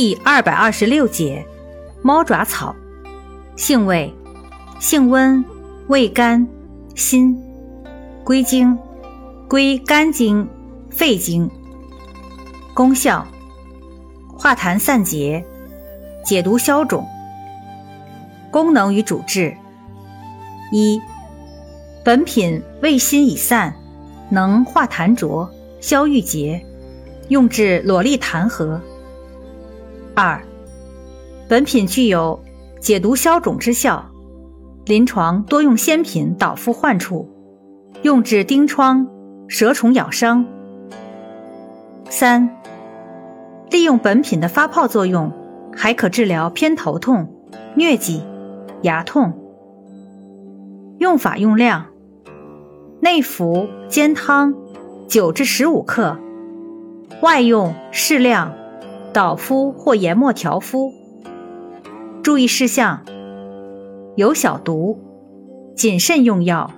第二百二十六节，猫爪草，性味，性温，味甘，辛，归经，归肝经、肺经。功效，化痰散结，解毒消肿。功能与主治，一，本品味辛已散，能化痰浊、消郁结，用治裸痢痰核。二，本品具有解毒消肿之效，临床多用鲜品导敷患处，用治疔疮、蛇虫咬伤。三，利用本品的发泡作用，还可治疗偏头痛、疟疾、牙痛。用法用量：内服煎汤，九至十五克；外用适量。导敷或研末调敷。注意事项：有小毒，谨慎用药。